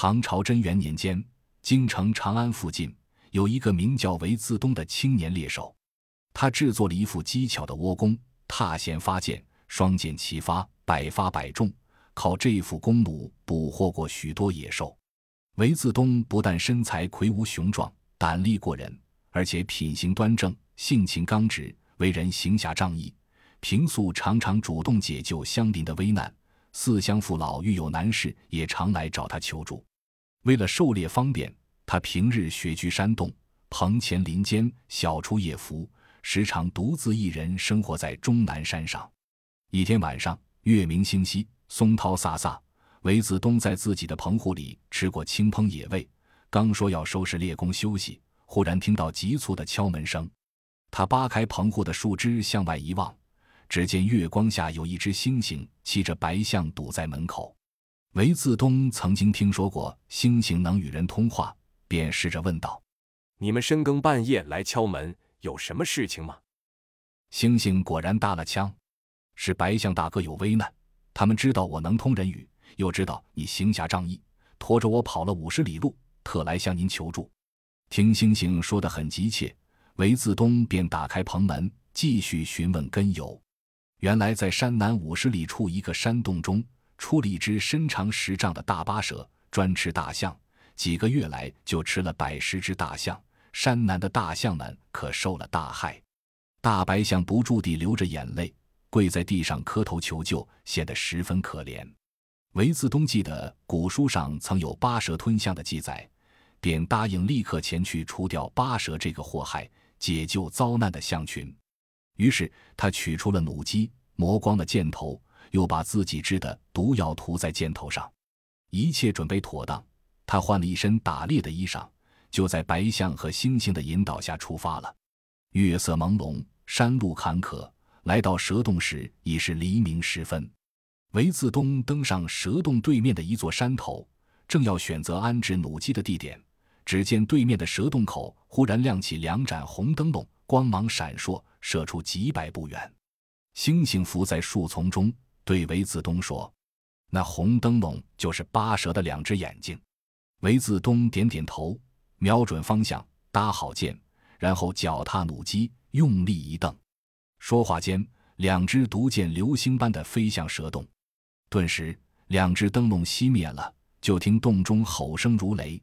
唐朝贞元年间，京城长安附近有一个名叫韦自东的青年猎手，他制作了一副机巧的倭弓，踏弦发箭，双箭齐发，百发百中，靠这副弓弩捕获过许多野兽。韦自东不但身材魁梧雄壮，胆力过人，而且品行端正，性情刚直，为人行侠仗义。平素常常主动解救乡邻的危难，四乡父老遇有难事也常来找他求助。为了狩猎方便，他平日雪居山洞、棚前林间，小出夜伏，时常独自一人生活在终南山上。一天晚上，月明星稀，松涛飒飒，韦子东在自己的棚户里吃过清烹野味，刚说要收拾猎弓休息，忽然听到急促的敲门声。他扒开棚户的树枝向外一望。只见月光下有一只猩猩骑着白象堵在门口。韦自东曾经听说过星星能与人通话，便试着问道：“你们深更半夜来敲门，有什么事情吗？”星星果然搭了腔：“是白象大哥有危难，他们知道我能通人语，又知道你行侠仗义，拖着我跑了五十里路，特来向您求助。”听星星说得很急切，韦自东便打开棚门，继续询问根由。原来在山南五十里处一个山洞中，出了一只身长十丈的大巴蛇，专吃大象。几个月来就吃了百十只大象，山南的大象们可受了大害。大白象不住地流着眼泪，跪在地上磕头求救，显得十分可怜。韦自东记得古书上曾有巴蛇吞象的记载，便答应立刻前去除掉巴蛇这个祸害，解救遭难的象群。于是他取出了弩机，磨光了箭头，又把自己制的毒药涂在箭头上。一切准备妥当，他换了一身打猎的衣裳，就在白象和猩猩的引导下出发了。月色朦胧，山路坎坷，来到蛇洞时已是黎明时分。韦自东登上蛇洞对面的一座山头，正要选择安置弩机的地点，只见对面的蛇洞口忽然亮起两盏红灯笼，光芒闪烁。射出几百步远，猩猩伏在树丛中，对韦自东说：“那红灯笼就是八蛇的两只眼睛。”韦自东点点头，瞄准方向，搭好箭，然后脚踏弩机，用力一蹬。说话间，两只毒箭流星般的飞向蛇洞，顿时两只灯笼熄灭了。就听洞中吼声如雷，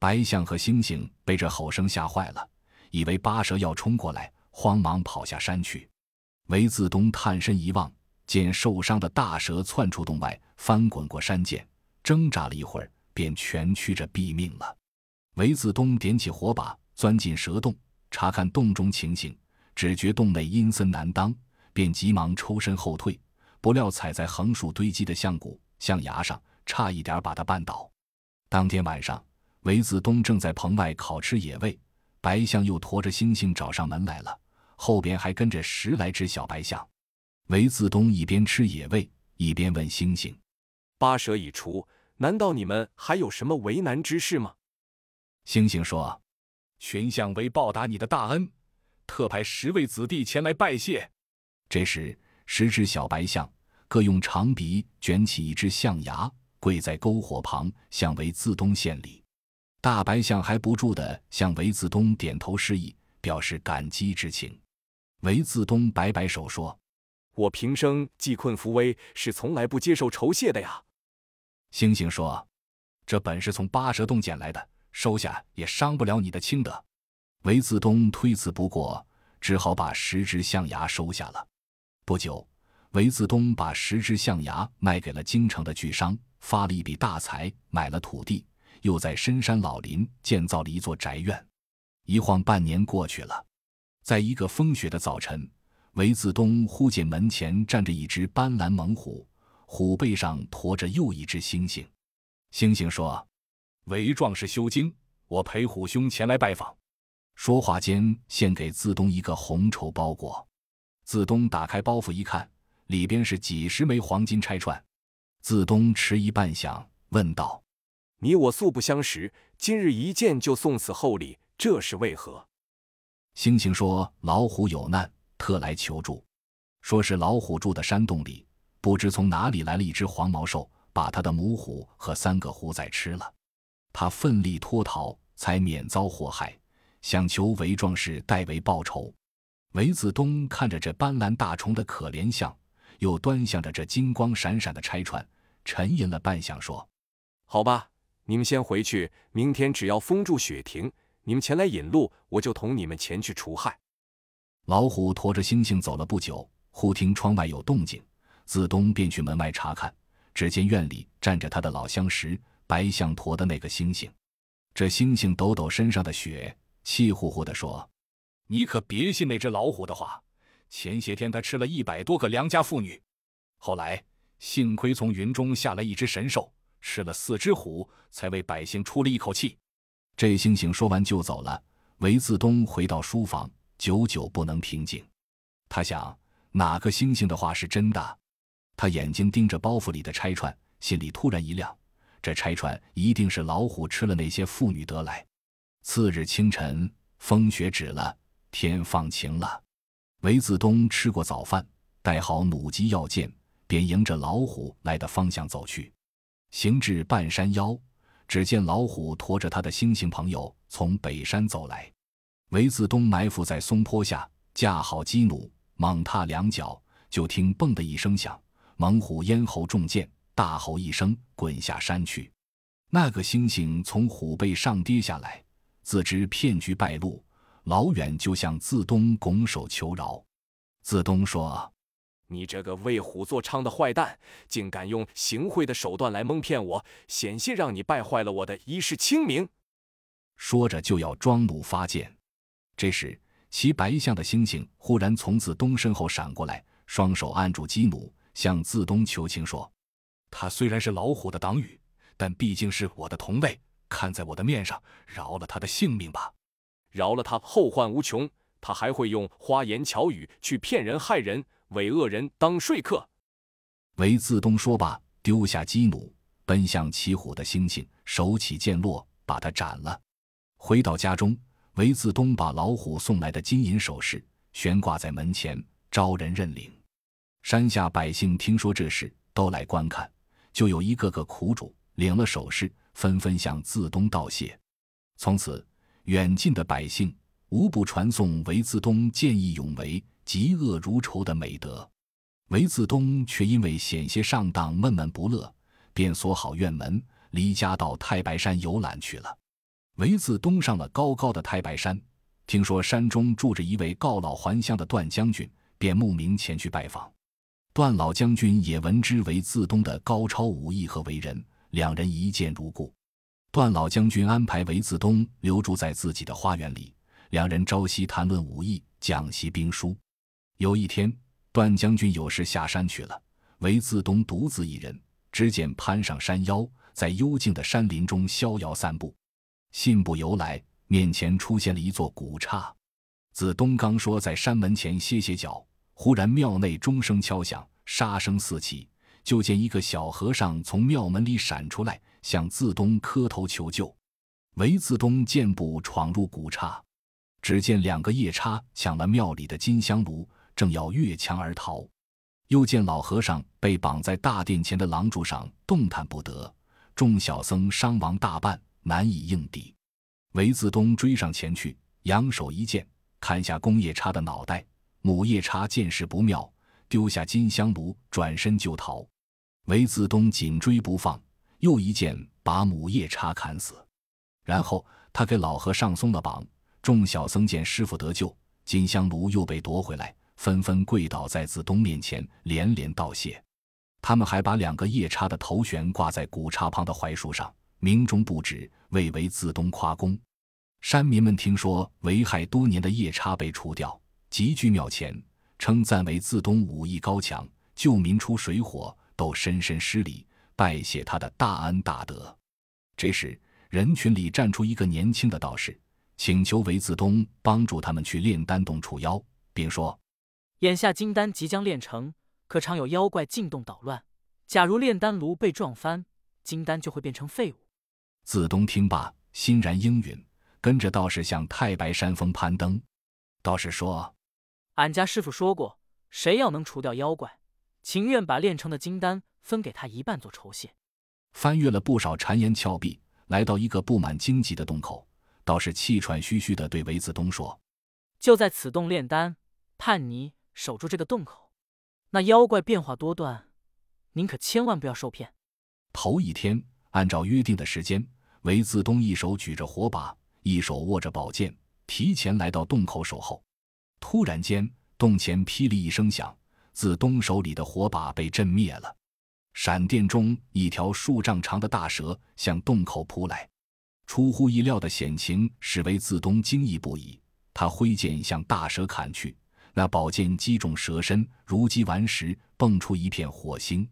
白象和猩猩被这吼声吓坏了，以为八蛇要冲过来。慌忙跑下山去，韦自东探身一望，见受伤的大蛇窜出洞外，翻滚过山涧，挣扎了一会儿，便蜷曲着毙命了。韦子东点起火把，钻进蛇洞，查看洞中情形，只觉洞内阴森难当，便急忙抽身后退，不料踩在横竖堆积的象骨、象牙上，差一点把他绊倒。当天晚上，韦子东正在棚外烤吃野味，白象又驮着猩猩找上门来了。后边还跟着十来只小白象，韦自东一边吃野味，一边问星星：“八蛇已除，难道你们还有什么为难之事吗？”星星说：“群象为报答你的大恩，特派十位子弟前来拜谢。”这时，十只小白象各用长鼻卷起一只象牙，跪在篝火旁向韦自东献礼。大白象还不住地向韦自东点头示意，表示感激之情。韦自东摆摆手说：“我平生济困扶危，是从来不接受酬谢的呀。”星星说：“这本是从八蛇洞捡来的，收下也伤不了你的清德。”韦自东推辞不过，只好把十只象牙收下了。不久，韦自东把十只象牙卖给了京城的巨商，发了一笔大财，买了土地，又在深山老林建造了一座宅院。一晃半年过去了。在一个风雪的早晨，韦自东忽见门前站着一只斑斓猛虎，虎背上驮着又一只猩猩。猩猩说：“韦壮士修经，我陪虎兄前来拜访。”说话间，献给自东一个红绸包裹。自东打开包袱一看，里边是几十枚黄金钗串。自东迟疑半晌，问道：“你我素不相识，今日一见就送此厚礼，这是为何？”猩猩说：“老虎有难，特来求助。说是老虎住的山洞里，不知从哪里来了一只黄毛兽，把他的母虎和三个虎崽吃了。他奋力脱逃，才免遭祸害，想求韦壮士代为报仇。韦子东看着这斑斓大虫的可怜相，又端详着这金光闪闪的拆船，沉吟了半晌，说：“好吧，你们先回去，明天只要封住雪停，你们前来引路，我就同你们前去除害。”老虎驮着猩猩走了不久，忽听窗外有动静，子东便去门外查看，只见院里站着他的老相识白象驮的那个猩猩。这猩猩抖抖身上的雪，气呼呼地说。你可别信那只老虎的话。前些天他吃了一百多个良家妇女，后来幸亏从云中下来一只神兽，吃了四只虎，才为百姓出了一口气。这猩猩说完就走了。韦自东回到书房，久久不能平静。他想，哪个星星的话是真的？他眼睛盯着包袱里的拆串，心里突然一亮，这拆串一定是老虎吃了那些妇女得来。次日清晨，风雪止了。天放晴了，韦子东吃过早饭，带好弩机药箭，便迎着老虎来的方向走去。行至半山腰，只见老虎驮着他的猩猩朋友从北山走来。韦自东埋伏在松坡下，架好机弩，猛踏两脚，就听“嘣”的一声响，猛虎咽喉中箭，大吼一声，滚下山去。那个猩猩从虎背上跌下来，自知骗局败露。老远就向自东拱手求饶，自东说：“你这个为虎作伥的坏蛋，竟敢用行贿的手段来蒙骗我，险些让你败坏了我的一世清名。”说着就要装弩发箭。这时，骑白象的猩猩忽然从自东身后闪过来，双手按住基努，向自东求情说：“他虽然是老虎的党羽，但毕竟是我的同类，看在我的面上，饶了他的性命吧。”饶了他，后患无穷。他还会用花言巧语去骗人害人，为恶人当说客。韦自东说罢，丢下基努，奔向骑虎的猩猩，手起剑落，把他斩了。回到家中，韦自东把老虎送来的金银首饰悬挂在门前，招人认领。山下百姓听说这事，都来观看，就有一个个苦主领了首饰，纷纷向自东道谢。从此。远近的百姓无不传颂韦自东见义勇为、嫉恶如仇的美德。韦自东却因为险些上当，闷闷不乐，便锁好院门，离家到太白山游览去了。韦自东上了高高的太白山，听说山中住着一位告老还乡的段将军，便慕名前去拜访。段老将军也闻之韦自东的高超武艺和为人，两人一见如故。段老将军安排韦自东留住在自己的花园里，两人朝夕谈论武艺，讲习兵书。有一天，段将军有事下山去了，韦自东独自一人。只见攀上山腰，在幽静的山林中逍遥散步。信步游来，面前出现了一座古刹。自东刚说在山门前歇歇脚，忽然庙内钟声敲响，杀声四起，就见一个小和尚从庙门里闪出来。向自东磕头求救，韦自东健步闯入古刹，只见两个夜叉抢了庙里的金香炉，正要越墙而逃。又见老和尚被绑在大殿前的廊柱上，动弹不得。众小僧伤亡大半，难以应敌。韦自东追上前去，扬手一剑，砍下公夜叉的脑袋。母夜叉见势不妙，丢下金香炉，转身就逃。韦自东紧追不放。又一剑把母夜叉砍死，然后他给老和尚松了绑。众小僧见师傅得救，金香炉又被夺回来，纷纷跪倒在自东面前，连连道谢。他们还把两个夜叉的头悬挂在古刹旁的槐树上，鸣钟不止，为为自东夸功。山民们听说危害多年的夜叉被除掉，集聚庙前，称赞为自东武艺高强，救民出水火，都深深施礼。拜谢他的大恩大德。这时，人群里站出一个年轻的道士，请求韦自东帮助他们去炼丹洞除妖，并说：“眼下金丹即将炼成，可常有妖怪进洞捣乱。假如炼丹炉被撞翻，金丹就会变成废物。”自东听罢，欣然应允，跟着道士向太白山峰攀登。道士说：“俺家师傅说过，谁要能除掉妖怪，情愿把炼成的金丹。”分给他一半做酬谢。翻越了不少谗言峭壁，来到一个布满荆棘的洞口，道士气喘吁吁地对韦子东说：“就在此洞炼丹，盼你守住这个洞口。那妖怪变化多端，您可千万不要受骗。”头一天，按照约定的时间，韦自东一手举着火把，一手握着宝剑，提前来到洞口守候。突然间，洞前霹雳一声响，子东手里的火把被震灭了。闪电中，一条数丈长的大蛇向洞口扑来。出乎意料的险情使韦自东惊异不已。他挥剑向大蛇砍去，那宝剑击中蛇身，如击顽石，蹦出一片火星。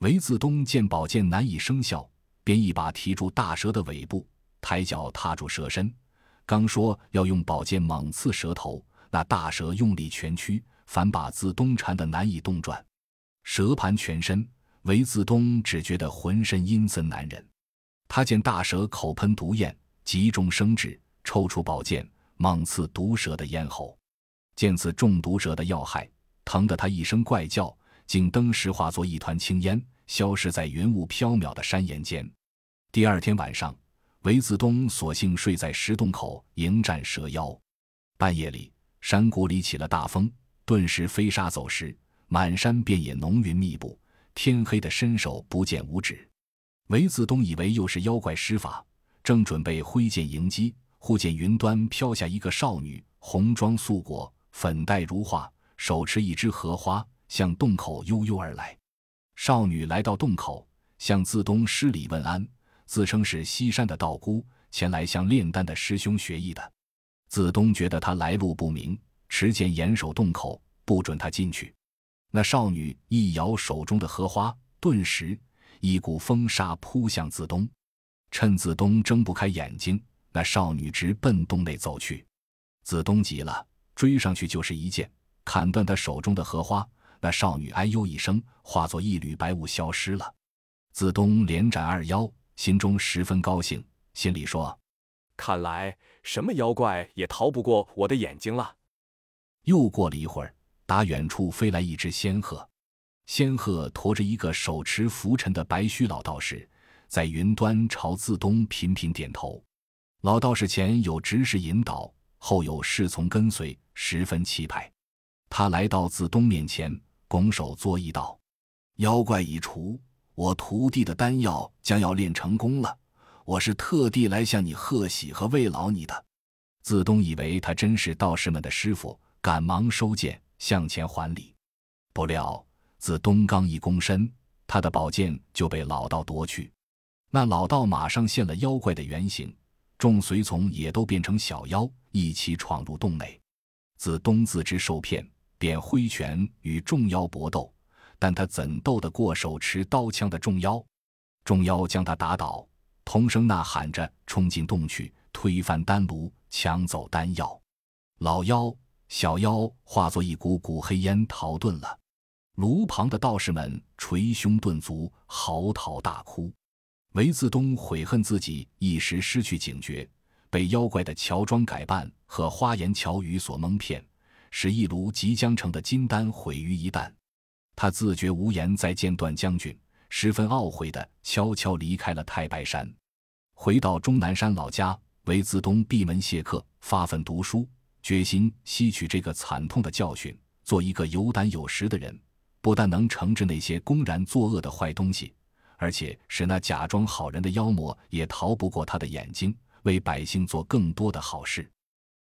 韦自东见宝剑难以生效，便一把提住大蛇的尾部，抬脚踏住蛇身。刚说要用宝剑猛刺蛇头，那大蛇用力全驱，反把自东缠得难以动转。蛇盘全身。韦自东只觉得浑身阴森难忍，他见大蛇口喷毒焰，急中生智，抽出宝剑猛刺毒蛇的咽喉。见此中毒蛇的要害，疼得他一声怪叫，竟登时化作一团青烟，消失在云雾飘渺的山岩间。第二天晚上，韦自东索性睡在石洞口迎战蛇妖。半夜里，山谷里起了大风，顿时飞沙走石，满山遍野浓云密布。天黑的伸手不见五指，韦子东以为又是妖怪施法，正准备挥剑迎击，忽见云端飘下一个少女，红妆素裹，粉黛如画，手持一枝荷花，向洞口悠悠而来。少女来到洞口，向自东施礼问安，自称是西山的道姑，前来向炼丹的师兄学艺的。自东觉得她来路不明，持剑严守洞口，不准她进去。那少女一摇手中的荷花，顿时一股风沙扑向子东。趁子东睁不开眼睛，那少女直奔洞内走去。子东急了，追上去就是一剑，砍断他手中的荷花。那少女哎呦一声，化作一缕白雾消失了。子东连斩二妖，心中十分高兴，心里说：“看来什么妖怪也逃不过我的眼睛了。”又过了一会儿。打远处飞来一只仙鹤，仙鹤驮着一个手持拂尘的白须老道士，在云端朝自东频频点头。老道士前有执事引导，后有侍从跟随，十分气派。他来到自东面前，拱手作揖道：“妖怪已除，我徒弟的丹药将要炼成功了。我是特地来向你贺喜和慰劳你的。”自东以为他真是道士们的师傅，赶忙收剑。向前还礼，不料自东刚一躬身，他的宝剑就被老道夺去。那老道马上现了妖怪的原形，众随从也都变成小妖，一起闯入洞内。自东自知受骗，便挥拳与众妖搏斗，但他怎斗得过手持刀枪的众妖？众妖将他打倒，同声呐喊着冲进洞去，推翻丹炉，抢走丹药。老妖。小妖化作一股股黑烟逃遁了，炉旁的道士们捶胸顿足，嚎啕大哭。韦自东悔恨自己一时失去警觉，被妖怪的乔装改扮和花言巧语所蒙骗，使一炉即将成的金丹毁于一旦。他自觉无颜再见段将军，十分懊悔地悄悄离开了太白山，回到终南山老家。韦自东闭门谢客，发奋读书。决心吸取这个惨痛的教训，做一个有胆有识的人，不但能惩治那些公然作恶的坏东西，而且使那假装好人的妖魔也逃不过他的眼睛，为百姓做更多的好事。